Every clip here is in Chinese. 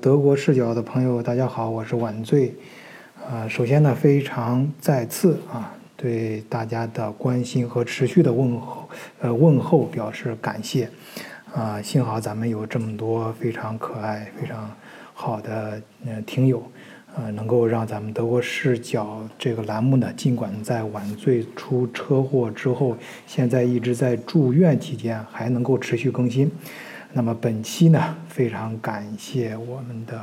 德国视角的朋友，大家好，我是晚醉。啊，首先呢，非常再次啊，对大家的关心和持续的问候，呃，问候表示感谢。啊，幸好咱们有这么多非常可爱、非常好的呃听友，呃，能够让咱们德国视角这个栏目呢，尽管在晚醉出车祸之后，现在一直在住院期间，还能够持续更新。那么本期呢，非常感谢我们的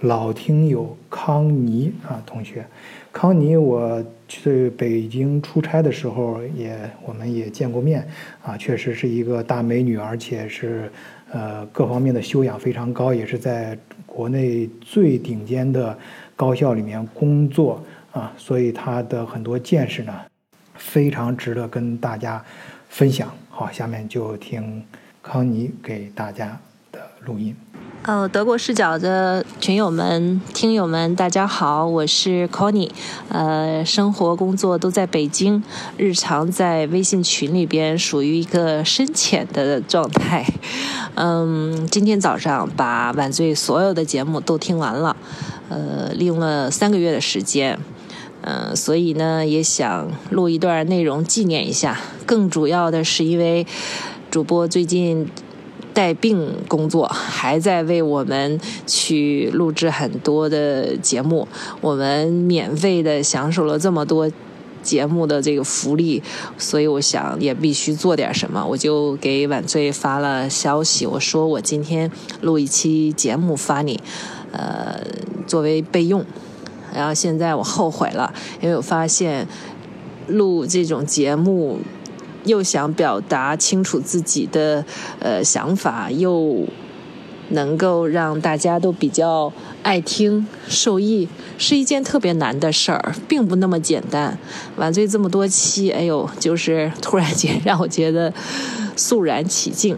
老听友康妮啊同学，康妮，我去北京出差的时候也我们也见过面啊，确实是一个大美女，而且是呃各方面的修养非常高，也是在国内最顶尖的高校里面工作啊，所以她的很多见识呢，非常值得跟大家分享。好，下面就听。康妮给大家的录音。哦，德国视角的群友们、听友们，大家好，我是 Connie，呃，生活工作都在北京，日常在微信群里边属于一个深浅的状态。嗯，今天早上把晚醉所有的节目都听完了，呃，利用了三个月的时间，嗯，所以呢，也想录一段内容纪念一下。更主要的是因为。主播最近带病工作，还在为我们去录制很多的节目。我们免费的享受了这么多节目的这个福利，所以我想也必须做点什么。我就给晚醉发了消息，我说我今天录一期节目发你，呃，作为备用。然后现在我后悔了，因为我发现录这种节目。又想表达清楚自己的呃想法，又能够让大家都比较爱听受益，是一件特别难的事儿，并不那么简单。晚醉这么多期，哎呦，就是突然间让我觉得肃然起敬。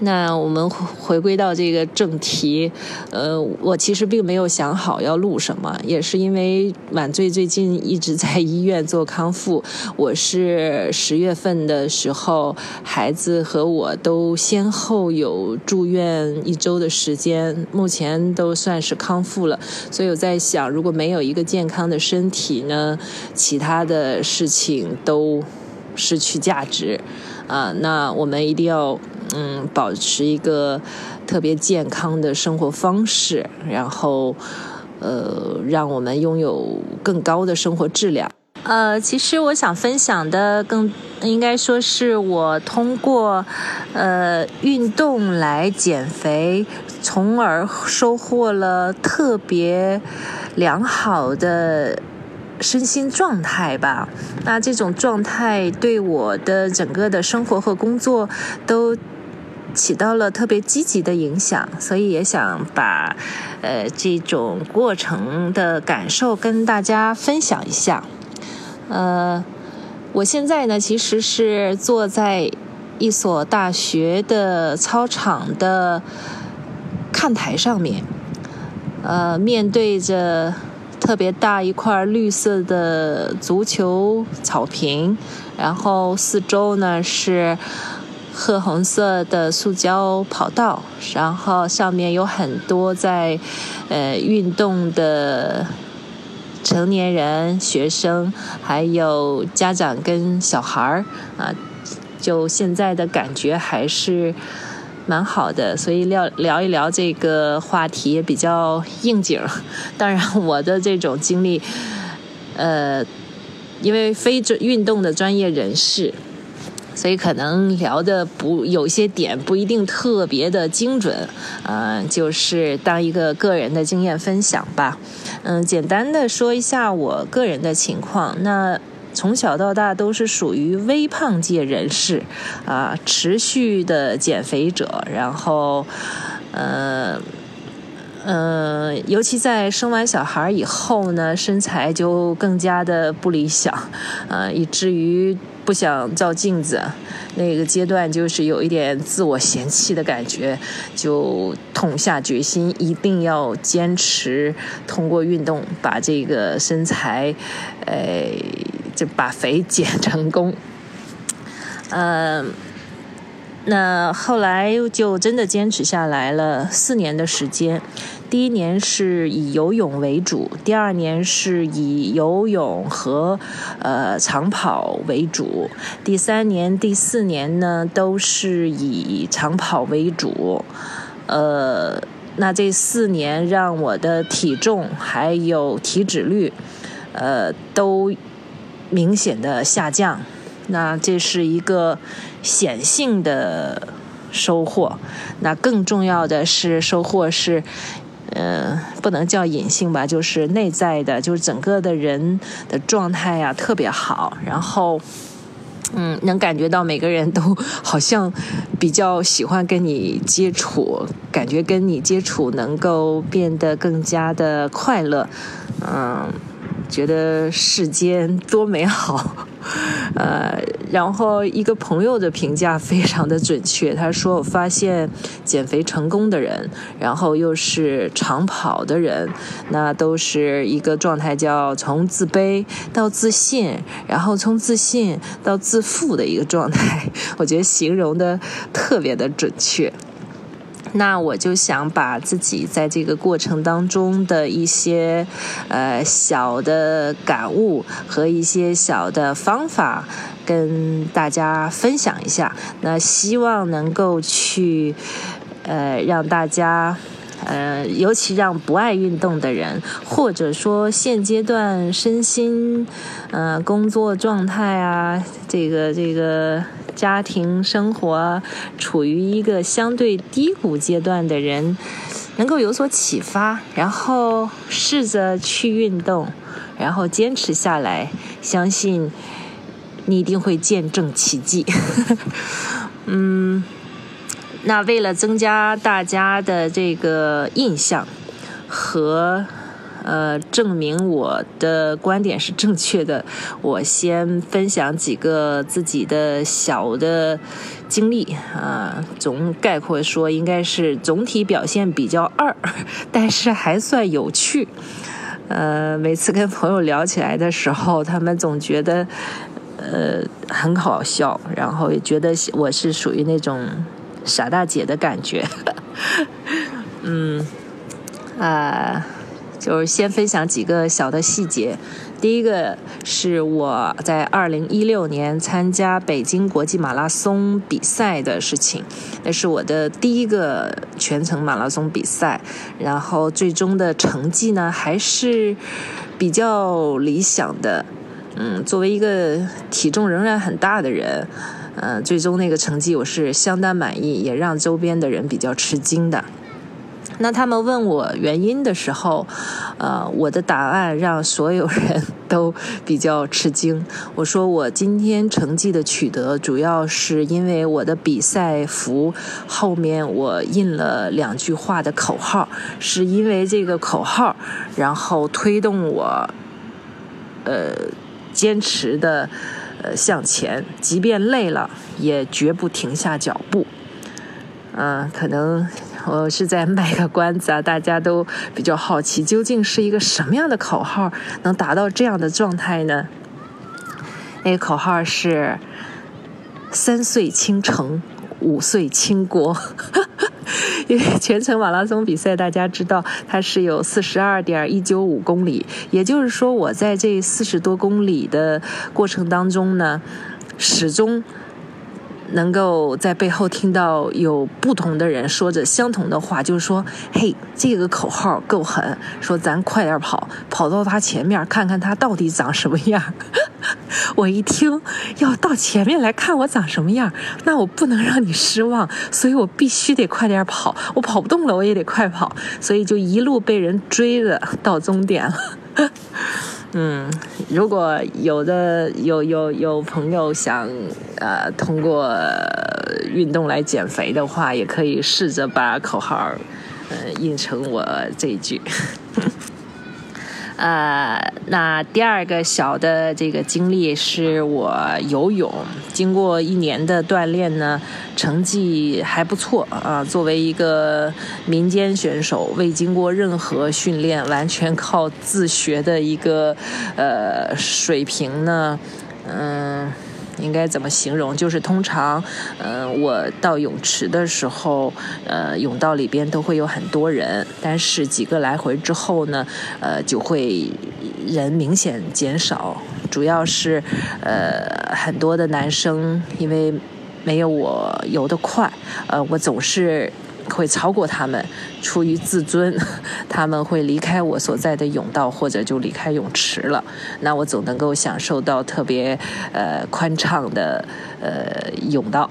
那我们回归到这个正题，呃，我其实并没有想好要录什么，也是因为晚醉最近一直在医院做康复。我是十月份的时候，孩子和我都先后有住院一周的时间，目前都算是康复了。所以我在想，如果没有一个健康的身体呢，其他的事情都失去价值。啊，那我们一定要。嗯，保持一个特别健康的生活方式，然后呃，让我们拥有更高的生活质量。呃，其实我想分享的更应该说是我通过呃运动来减肥，从而收获了特别良好的身心状态吧。那这种状态对我的整个的生活和工作都。起到了特别积极的影响，所以也想把，呃，这种过程的感受跟大家分享一下。呃，我现在呢，其实是坐在一所大学的操场的看台上面，呃，面对着特别大一块绿色的足球草坪，然后四周呢是。褐红色的塑胶跑道，然后上面有很多在呃运动的成年人、学生，还有家长跟小孩儿啊，就现在的感觉还是蛮好的，所以聊聊一聊这个话题也比较应景。当然，我的这种经历，呃，因为非专运动的专业人士。所以可能聊的不有些点不一定特别的精准，嗯，就是当一个个人的经验分享吧，嗯，简单的说一下我个人的情况。那从小到大都是属于微胖界人士，啊，持续的减肥者，然后，呃，呃，尤其在生完小孩以后呢，身材就更加的不理想，啊，以至于。不想照镜子，那个阶段就是有一点自我嫌弃的感觉，就痛下决心，一定要坚持通过运动把这个身材，呃，就把肥减成功。嗯，那后来就真的坚持下来了四年的时间。第一年是以游泳为主，第二年是以游泳和呃长跑为主，第三年、第四年呢都是以长跑为主。呃，那这四年让我的体重还有体脂率，呃，都明显的下降。那这是一个显性的收获。那更重要的是收获是。呃，不能叫隐性吧，就是内在的，就是整个的人的状态呀特别好，然后，嗯，能感觉到每个人都 好像比较喜欢跟你接触，感觉跟你接触能够变得更加的快乐，嗯，觉得世间多美好。呃，然后一个朋友的评价非常的准确，他说：“我发现减肥成功的人，然后又是长跑的人，那都是一个状态，叫从自卑到自信，然后从自信到自负的一个状态。我觉得形容的特别的准确。”那我就想把自己在这个过程当中的一些呃小的感悟和一些小的方法跟大家分享一下。那希望能够去呃让大家。呃，尤其让不爱运动的人，或者说现阶段身心，呃，工作状态啊，这个这个家庭生活处于一个相对低谷阶段的人，能够有所启发，然后试着去运动，然后坚持下来，相信你一定会见证奇迹。嗯。那为了增加大家的这个印象和呃证明我的观点是正确的，我先分享几个自己的小的经历啊。总概括说，应该是总体表现比较二，但是还算有趣。呃，每次跟朋友聊起来的时候，他们总觉得呃很好笑，然后也觉得我是属于那种。傻大姐的感觉，嗯，啊，就是先分享几个小的细节。第一个是我在二零一六年参加北京国际马拉松比赛的事情，那是我的第一个全程马拉松比赛，然后最终的成绩呢还是比较理想的。嗯，作为一个体重仍然很大的人。嗯，最终那个成绩我是相当满意，也让周边的人比较吃惊的。那他们问我原因的时候，呃，我的答案让所有人都比较吃惊。我说我今天成绩的取得，主要是因为我的比赛服后面我印了两句话的口号，是因为这个口号，然后推动我，呃，坚持的。呃，向前，即便累了，也绝不停下脚步。嗯，可能我是在卖个关子啊，大家都比较好奇，究竟是一个什么样的口号能达到这样的状态呢？那个口号是“三岁倾城，五岁倾国”。因为全程马拉松比赛，大家知道它是有四十二点一九五公里，也就是说，我在这四十多公里的过程当中呢，始终。能够在背后听到有不同的人说着相同的话，就是说，嘿，这个口号够狠，说咱快点跑，跑到他前面看看他到底长什么样。我一听要到前面来看我长什么样，那我不能让你失望，所以我必须得快点跑，我跑不动了，我也得快跑，所以就一路被人追着到终点了。嗯，如果有的有有有朋友想呃通过运动来减肥的话，也可以试着把口号呃印成我这一句。呃，那第二个小的这个经历是我游泳，经过一年的锻炼呢，成绩还不错啊。作为一个民间选手，未经过任何训练，完全靠自学的一个呃水平呢，嗯，应该怎么形容？就是通常，呃，我到泳池的时候，呃，泳道里边都会有很多人，但是几个来回之后呢，呃，就会人明显减少，主要是，呃，很多的男生因为没有我游得快，呃，我总是。会超过他们，出于自尊，他们会离开我所在的泳道，或者就离开泳池了。那我总能够享受到特别呃宽敞的呃泳道，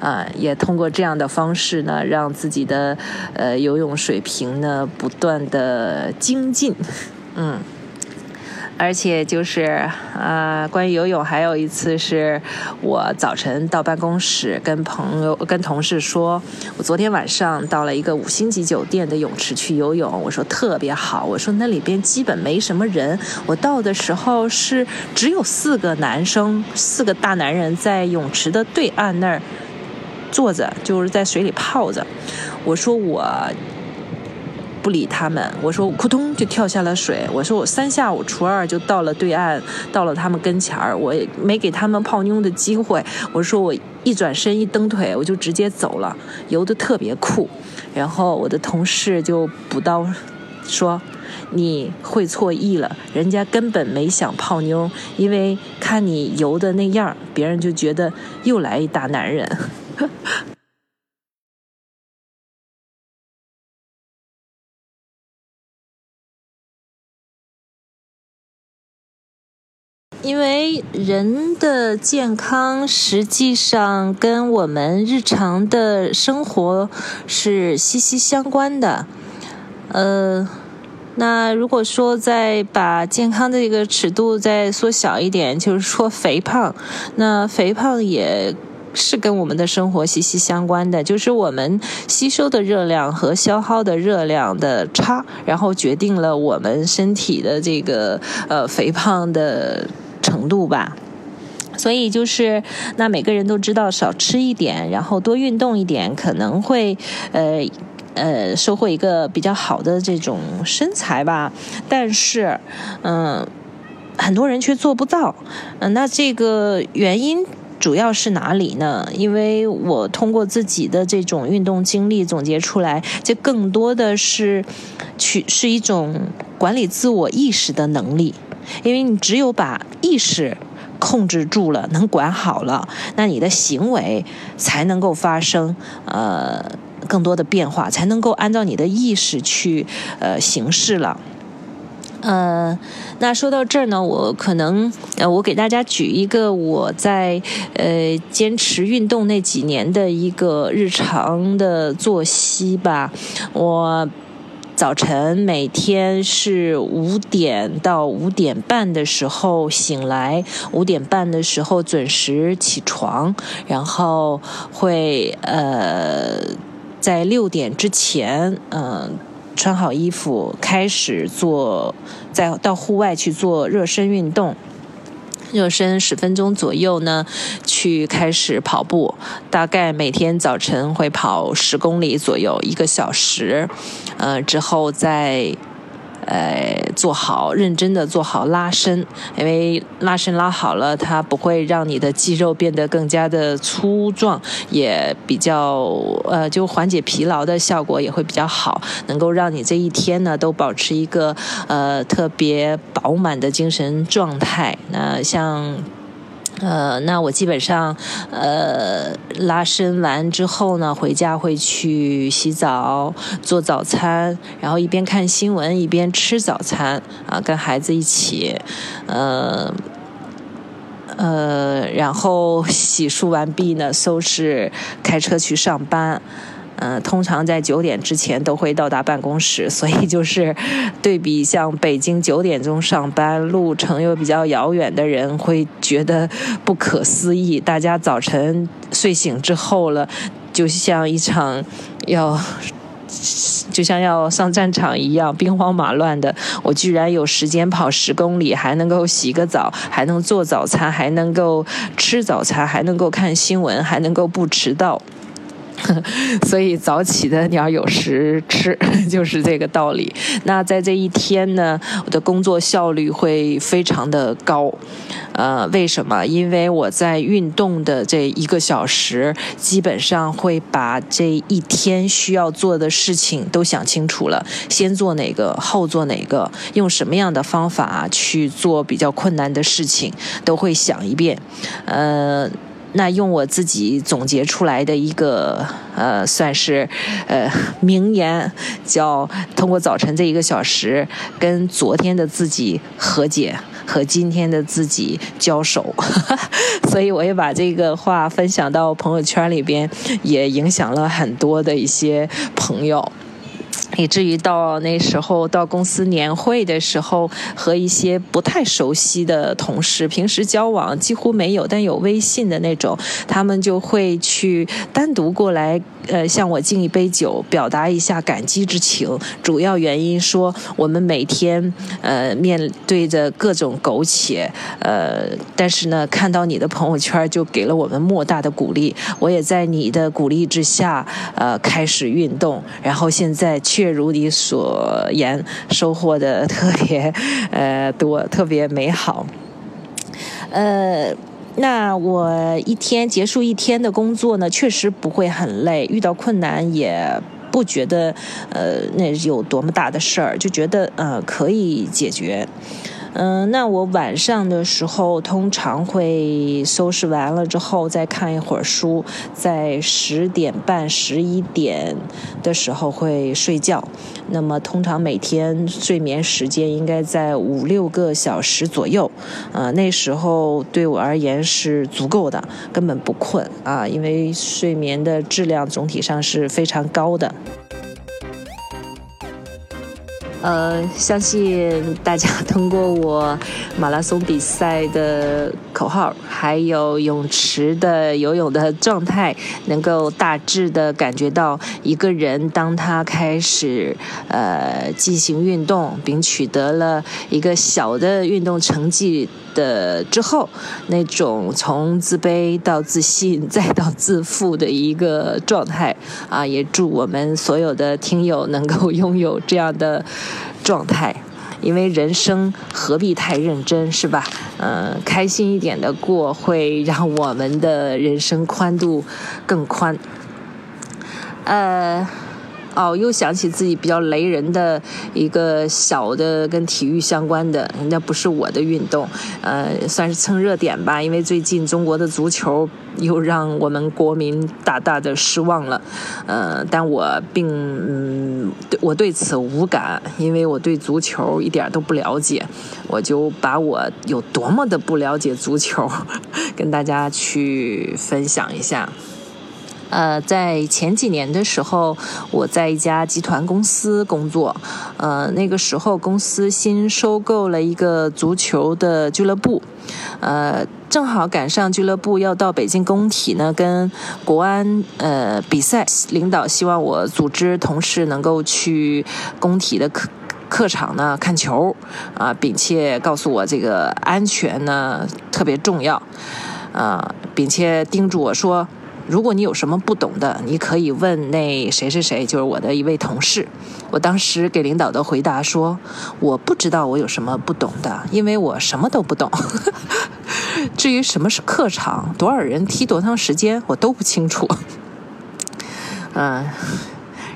啊，也通过这样的方式呢，让自己的呃游泳水平呢不断的精进，嗯。而且就是，呃，关于游泳，还有一次是我早晨到办公室跟朋友、跟同事说，我昨天晚上到了一个五星级酒店的泳池去游泳，我说特别好，我说那里边基本没什么人，我到的时候是只有四个男生，四个大男人在泳池的对岸那儿坐着，就是在水里泡着，我说我。不理他们，我说我扑通就跳下了水。我说我三下五除二就到了对岸，到了他们跟前儿，我也没给他们泡妞的机会。我说我一转身一蹬腿，我就直接走了，游得特别酷。然后我的同事就补刀说：“你会错意了，人家根本没想泡妞，因为看你游的那样，别人就觉得又来一大男人。”人的健康实际上跟我们日常的生活是息息相关的，呃，那如果说再把健康的这个尺度再缩小一点，就是说肥胖，那肥胖也是跟我们的生活息息相关的，就是我们吸收的热量和消耗的热量的差，然后决定了我们身体的这个呃肥胖的。程度吧，所以就是那每个人都知道少吃一点，然后多运动一点，可能会呃呃收获一个比较好的这种身材吧。但是嗯，很多人却做不到。嗯，那这个原因主要是哪里呢？因为我通过自己的这种运动经历总结出来，这更多的是去是一种管理自我意识的能力。因为你只有把意识控制住了，能管好了，那你的行为才能够发生呃更多的变化，才能够按照你的意识去呃行事了。呃，那说到这儿呢，我可能呃，我给大家举一个我在呃坚持运动那几年的一个日常的作息吧，我。早晨每天是五点到五点半的时候醒来，五点半的时候准时起床，然后会呃在六点之前嗯穿好衣服开始做，在到户外去做热身运动。热身十分钟左右呢，去开始跑步，大概每天早晨会跑十公里左右，一个小时，呃，之后再。呃，做好认真的做好拉伸，因为拉伸拉好了，它不会让你的肌肉变得更加的粗壮，也比较呃，就缓解疲劳的效果也会比较好，能够让你这一天呢都保持一个呃特别饱满的精神状态。那像。呃，那我基本上，呃，拉伸完之后呢，回家会去洗澡、做早餐，然后一边看新闻一边吃早餐，啊，跟孩子一起，呃，呃，然后洗漱完毕呢，收拾，开车去上班。嗯，通常在九点之前都会到达办公室，所以就是对比像北京九点钟上班，路程又比较遥远的人会觉得不可思议。大家早晨睡醒之后了，就像一场要就像要上战场一样，兵荒马乱的。我居然有时间跑十公里，还能够洗个澡，还能做早餐，还能够吃早餐，还能够看新闻，还能够不迟到。所以早起的鸟有食吃，就是这个道理。那在这一天呢，我的工作效率会非常的高。呃，为什么？因为我在运动的这一个小时，基本上会把这一天需要做的事情都想清楚了，先做哪个，后做哪个，用什么样的方法去做比较困难的事情，都会想一遍。呃。那用我自己总结出来的一个呃，算是呃名言，叫通过早晨这一个小时跟昨天的自己和解，和今天的自己交手，所以我也把这个话分享到朋友圈里边，也影响了很多的一些朋友。以至于到那时候到公司年会的时候，和一些不太熟悉的同事，平时交往几乎没有，但有微信的那种，他们就会去单独过来，呃，向我敬一杯酒，表达一下感激之情。主要原因说，我们每天呃面对着各种苟且，呃，但是呢，看到你的朋友圈就给了我们莫大的鼓励。我也在你的鼓励之下，呃，开始运动，然后现在去。确如你所言，收获的特别呃多，特别美好。呃，那我一天结束一天的工作呢，确实不会很累，遇到困难也不觉得呃那有多么大的事儿，就觉得呃可以解决。嗯，那我晚上的时候通常会收拾完了之后再看一会儿书，在十点半、十一点的时候会睡觉。那么通常每天睡眠时间应该在五六个小时左右，呃，那时候对我而言是足够的，根本不困啊，因为睡眠的质量总体上是非常高的。呃，相信大家通过我马拉松比赛的口号，还有泳池的游泳的状态，能够大致的感觉到一个人当他开始呃进行运动，并取得了一个小的运动成绩。的之后，那种从自卑到自信再到自负的一个状态啊，也祝我们所有的听友能够拥有这样的状态，因为人生何必太认真，是吧？嗯，开心一点的过，会让我们的人生宽度更宽。呃。哦，又想起自己比较雷人的一个小的跟体育相关的，那不是我的运动，呃，算是蹭热点吧。因为最近中国的足球又让我们国民大大的失望了，呃，但我并嗯，我对此无感，因为我对足球一点都不了解。我就把我有多么的不了解足球，跟大家去分享一下。呃，在前几年的时候，我在一家集团公司工作。呃，那个时候公司新收购了一个足球的俱乐部，呃，正好赶上俱乐部要到北京工体呢，跟国安呃比赛。领导希望我组织同事能够去工体的客客场呢看球，啊，并且告诉我这个安全呢特别重要，啊，并且叮嘱我说。如果你有什么不懂的，你可以问那谁谁谁，就是我的一位同事。我当时给领导的回答说：“我不知道我有什么不懂的，因为我什么都不懂。至于什么是客场，多少人踢多长时间，我都不清楚。”嗯，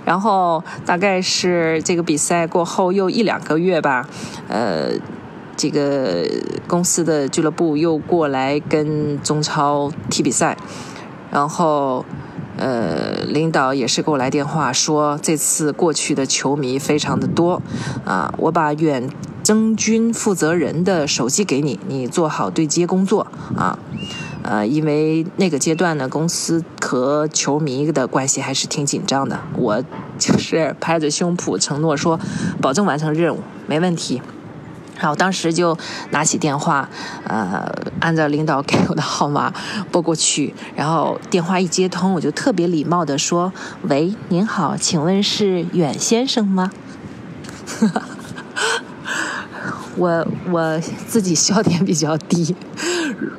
然后大概是这个比赛过后又一两个月吧，呃，这个公司的俱乐部又过来跟中超踢比赛。然后，呃，领导也是给我来电话说，这次过去的球迷非常的多，啊，我把远征军负责人的手机给你，你做好对接工作。啊，呃，因为那个阶段呢，公司和球迷的关系还是挺紧张的，我就是拍着胸脯承诺说，保证完成任务，没问题。然后当时就拿起电话，呃，按照领导给我的号码拨过去，然后电话一接通，我就特别礼貌地说：“喂，您好，请问是远先生吗？” 我我自己笑点比较低，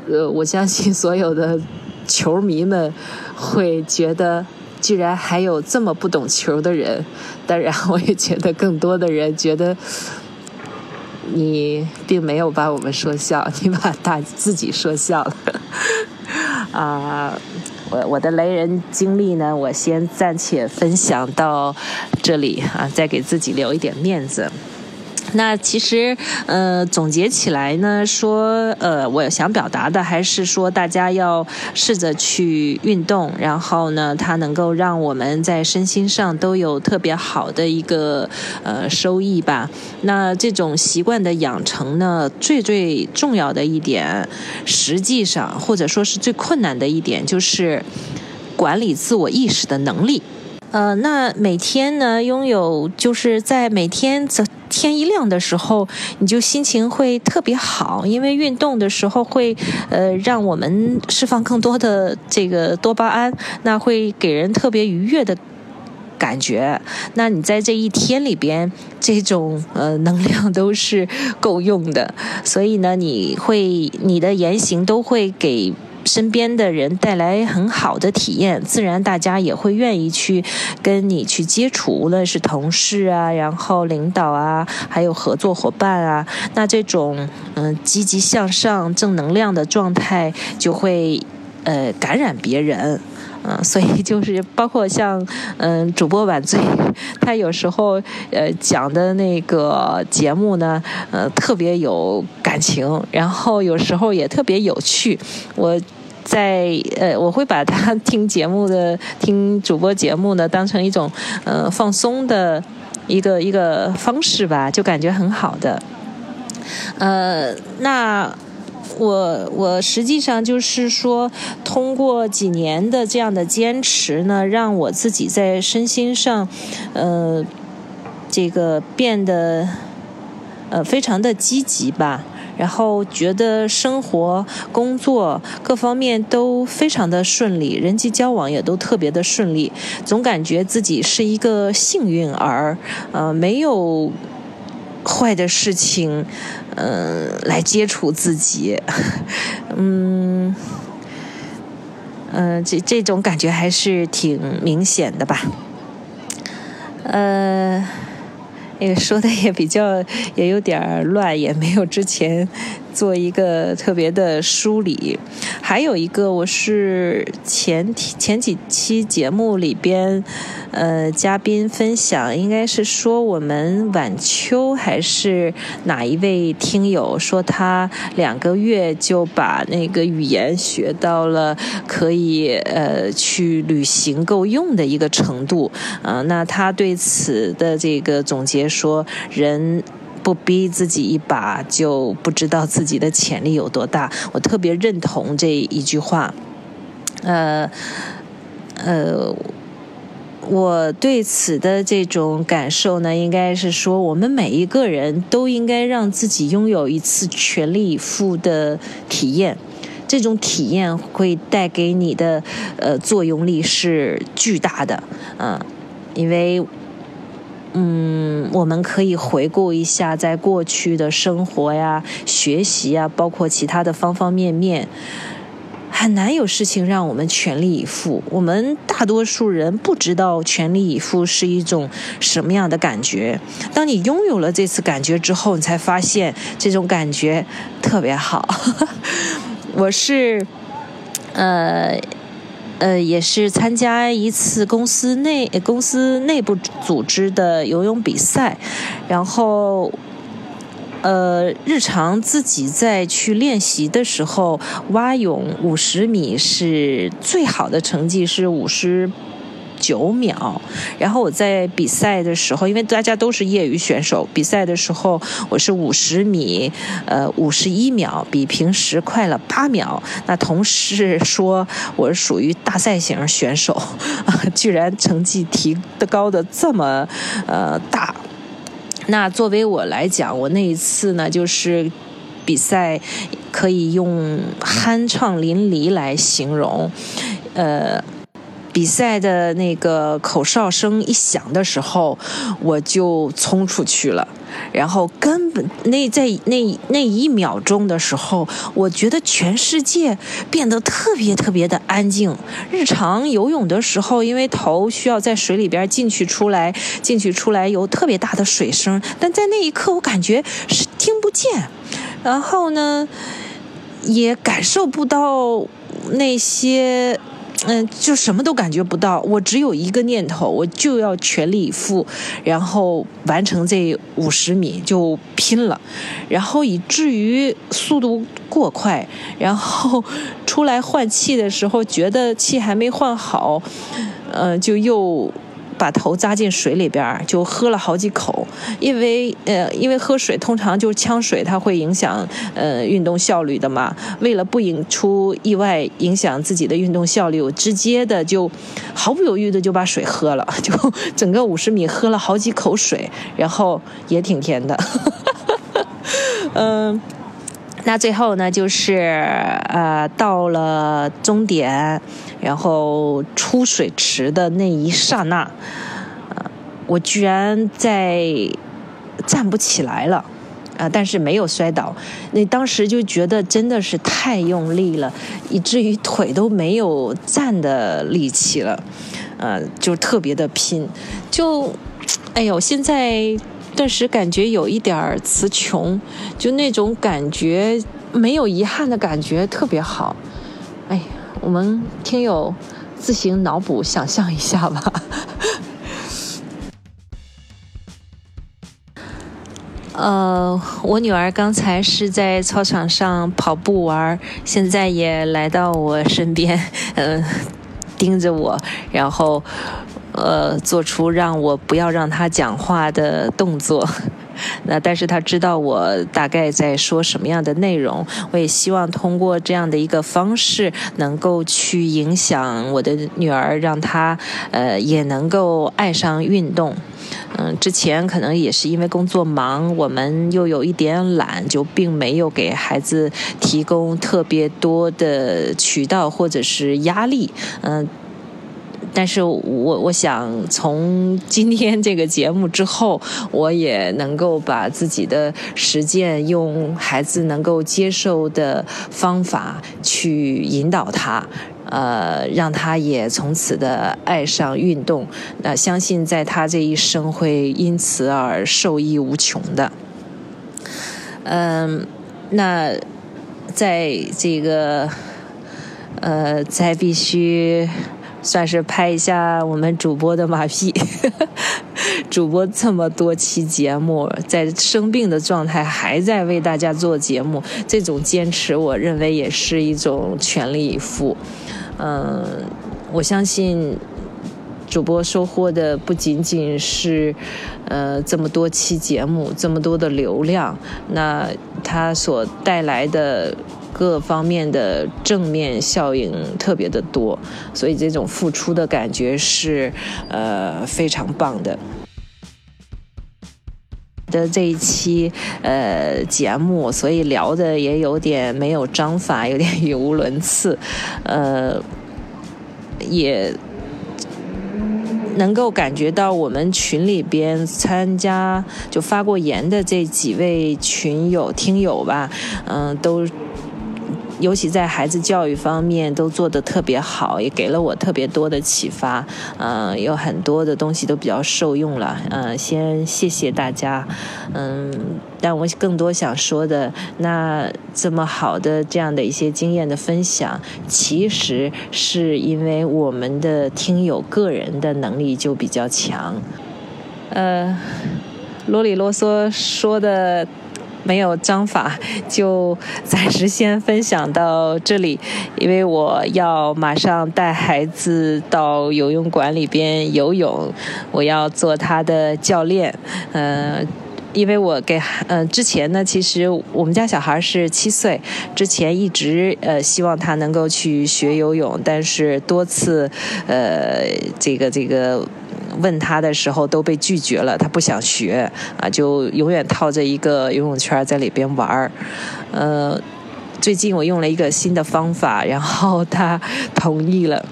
呃，我相信所有的球迷们会觉得居然还有这么不懂球的人。当然，我也觉得更多的人觉得你并没有把我们说笑，你把大自己说笑了。啊，我我的雷人经历呢，我先暂且分享到这里啊，再给自己留一点面子。那其实，呃，总结起来呢，说，呃，我想表达的还是说，大家要试着去运动，然后呢，它能够让我们在身心上都有特别好的一个呃收益吧。那这种习惯的养成呢，最最重要的一点，实际上或者说是最困难的一点，就是管理自我意识的能力。呃，那每天呢，拥有就是在每天早天一亮的时候，你就心情会特别好，因为运动的时候会呃让我们释放更多的这个多巴胺，那会给人特别愉悦的感觉。那你在这一天里边，这种呃能量都是够用的，所以呢，你会你的言行都会给。身边的人带来很好的体验，自然大家也会愿意去跟你去接触，无论是同事啊，然后领导啊，还有合作伙伴啊，那这种嗯积极向上、正能量的状态就会呃感染别人，嗯，所以就是包括像嗯主播晚醉，他有时候呃讲的那个节目呢，呃特别有情，然后有时候也特别有趣，我。在呃，我会把他听节目的、听主播节目呢，当成一种呃放松的一个一个方式吧，就感觉很好的。呃，那我我实际上就是说，通过几年的这样的坚持呢，让我自己在身心上，呃，这个变得呃非常的积极吧。然后觉得生活、工作各方面都非常的顺利，人际交往也都特别的顺利，总感觉自己是一个幸运儿，呃，没有坏的事情，嗯，来接触自己，嗯，嗯，这这种感觉还是挺明显的吧，呃。也说的也比较也有点乱，也没有之前。做一个特别的梳理，还有一个我是前前几期节目里边，呃，嘉宾分享应该是说我们晚秋还是哪一位听友说他两个月就把那个语言学到了可以呃去旅行够用的一个程度啊，那他对此的这个总结说人。不逼自己一把，就不知道自己的潜力有多大。我特别认同这一句话。呃，呃，我对此的这种感受呢，应该是说，我们每一个人都应该让自己拥有一次全力以赴的体验。这种体验会带给你的呃作用力是巨大的。嗯，因为。嗯，我们可以回顾一下在过去的生活呀、学习呀，包括其他的方方面面，很难有事情让我们全力以赴。我们大多数人不知道全力以赴是一种什么样的感觉。当你拥有了这次感觉之后，你才发现这种感觉特别好。我是，呃。呃，也是参加一次公司内公司内部组织的游泳比赛，然后，呃，日常自己在去练习的时候，蛙泳五十米是最好的成绩是五十。九秒，然后我在比赛的时候，因为大家都是业余选手，比赛的时候我是五十米，呃，五十一秒，比平时快了八秒。那同事说我是属于大赛型选手，啊，居然成绩提的高的这么呃大。那作为我来讲，我那一次呢，就是比赛可以用酣畅淋漓来形容，呃。比赛的那个口哨声一响的时候，我就冲出去了。然后根本那在那那一秒钟的时候，我觉得全世界变得特别特别的安静。日常游泳的时候，因为头需要在水里边进去出来，进去出来有特别大的水声，但在那一刻我感觉是听不见，然后呢，也感受不到那些。嗯，就什么都感觉不到，我只有一个念头，我就要全力以赴，然后完成这五十米就拼了，然后以至于速度过快，然后出来换气的时候，觉得气还没换好，呃，就又。把头扎进水里边就喝了好几口，因为呃，因为喝水通常就是呛水，它会影响呃运动效率的嘛。为了不引出意外，影响自己的运动效率，我直接的就毫不犹豫的就把水喝了，就整个五十米喝了好几口水，然后也挺甜的。嗯，那最后呢，就是呃到了终点。然后出水池的那一刹那，呃，我居然在站不起来了，啊，但是没有摔倒。那当时就觉得真的是太用力了，以至于腿都没有站的力气了，呃，就特别的拼，就，哎呦，现在顿时感觉有一点儿词穷，就那种感觉没有遗憾的感觉特别好，哎。我们听友自行脑补想象一下吧。呃，我女儿刚才是在操场上跑步玩，现在也来到我身边，嗯，盯着我，然后呃，做出让我不要让她讲话的动作。那但是他知道我大概在说什么样的内容，我也希望通过这样的一个方式，能够去影响我的女儿，让她呃也能够爱上运动。嗯，之前可能也是因为工作忙，我们又有一点懒，就并没有给孩子提供特别多的渠道或者是压力。嗯。但是我我想从今天这个节目之后，我也能够把自己的实践用孩子能够接受的方法去引导他，呃，让他也从此的爱上运动。那相信在他这一生会因此而受益无穷的。嗯，那在这个呃，在必须。算是拍一下我们主播的马屁，主播这么多期节目，在生病的状态还在为大家做节目，这种坚持，我认为也是一种全力以赴。嗯，我相信主播收获的不仅仅是呃这么多期节目，这么多的流量，那他所带来的。各方面的正面效应特别的多，所以这种付出的感觉是呃非常棒的。的这一期呃节目，所以聊的也有点没有章法，有点语无伦次，呃，也能够感觉到我们群里边参加就发过言的这几位群友听友吧，嗯，都。尤其在孩子教育方面都做得特别好，也给了我特别多的启发。嗯，有很多的东西都比较受用了。嗯，先谢谢大家。嗯，但我更多想说的，那这么好的这样的一些经验的分享，其实是因为我们的听友个人的能力就比较强。呃，啰里啰嗦说的。没有章法，就暂时先分享到这里，因为我要马上带孩子到游泳馆里边游泳，我要做他的教练。呃，因为我给呃之前呢，其实我们家小孩是七岁，之前一直呃希望他能够去学游泳，但是多次呃这个这个。问他的时候都被拒绝了，他不想学啊，就永远套着一个游泳圈在里边玩儿。呃，最近我用了一个新的方法，然后他同意了。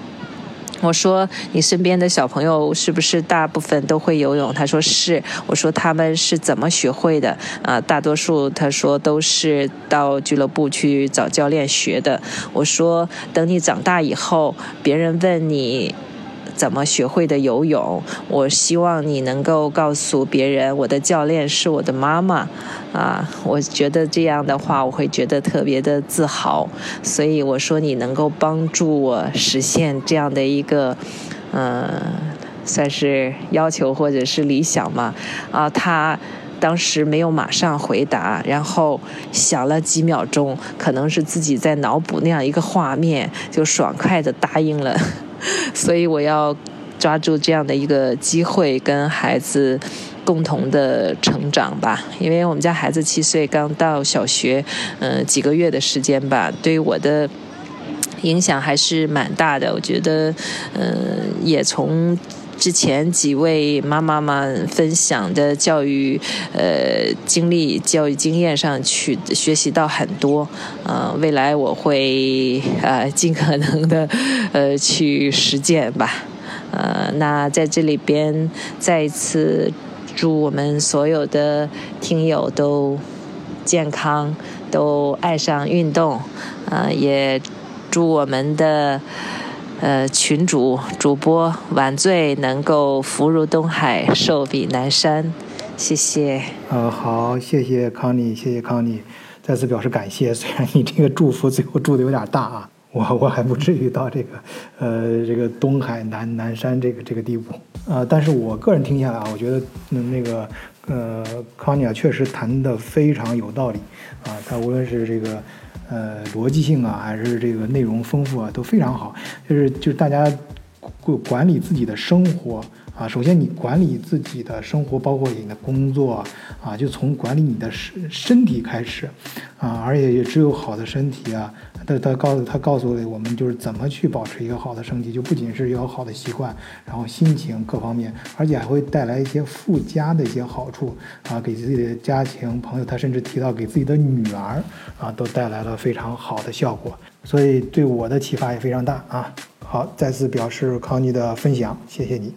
我说你身边的小朋友是不是大部分都会游泳？他说是。我说他们是怎么学会的？啊，大多数他说都是到俱乐部去找教练学的。我说等你长大以后，别人问你。怎么学会的游泳？我希望你能够告诉别人，我的教练是我的妈妈，啊，我觉得这样的话，我会觉得特别的自豪。所以我说你能够帮助我实现这样的一个，嗯，算是要求或者是理想嘛？啊，他当时没有马上回答，然后想了几秒钟，可能是自己在脑补那样一个画面，就爽快的答应了。所以我要抓住这样的一个机会，跟孩子共同的成长吧。因为我们家孩子七岁，刚到小学，嗯，几个月的时间吧，对我的影响还是蛮大的。我觉得，嗯，也从之前几位妈妈们分享的教育呃经历、教育经验上去学习到很多。呃，未来我会呃尽可能的。呃，去实践吧。呃，那在这里边再一次祝我们所有的听友都健康，都爱上运动。呃，也祝我们的呃群主主播晚醉能够福如东海，寿比南山。谢谢。呃，好，谢谢康妮，谢谢康妮，再次表示感谢。虽然你这个祝福最后祝的有点大啊。我我还不至于到这个，呃，这个东海南南山这个这个地步，呃，但是我个人听下来啊，我觉得那个，呃，康尼啊确实谈的非常有道理，啊，他无论是这个，呃，逻辑性啊，还是这个内容丰富啊，都非常好，就是就是大家管管理自己的生活。啊，首先你管理自己的生活，包括你的工作，啊，就从管理你的身身体开始，啊，而且也只有好的身体啊，他他告诉他告诉我们就是怎么去保持一个好的身体，就不仅是有好的习惯，然后心情各方面，而且还会带来一些附加的一些好处，啊，给自己的家庭朋友，他甚至提到给自己的女儿，啊，都带来了非常好的效果，所以对我的启发也非常大啊。好，再次表示康妮的分享，谢谢你。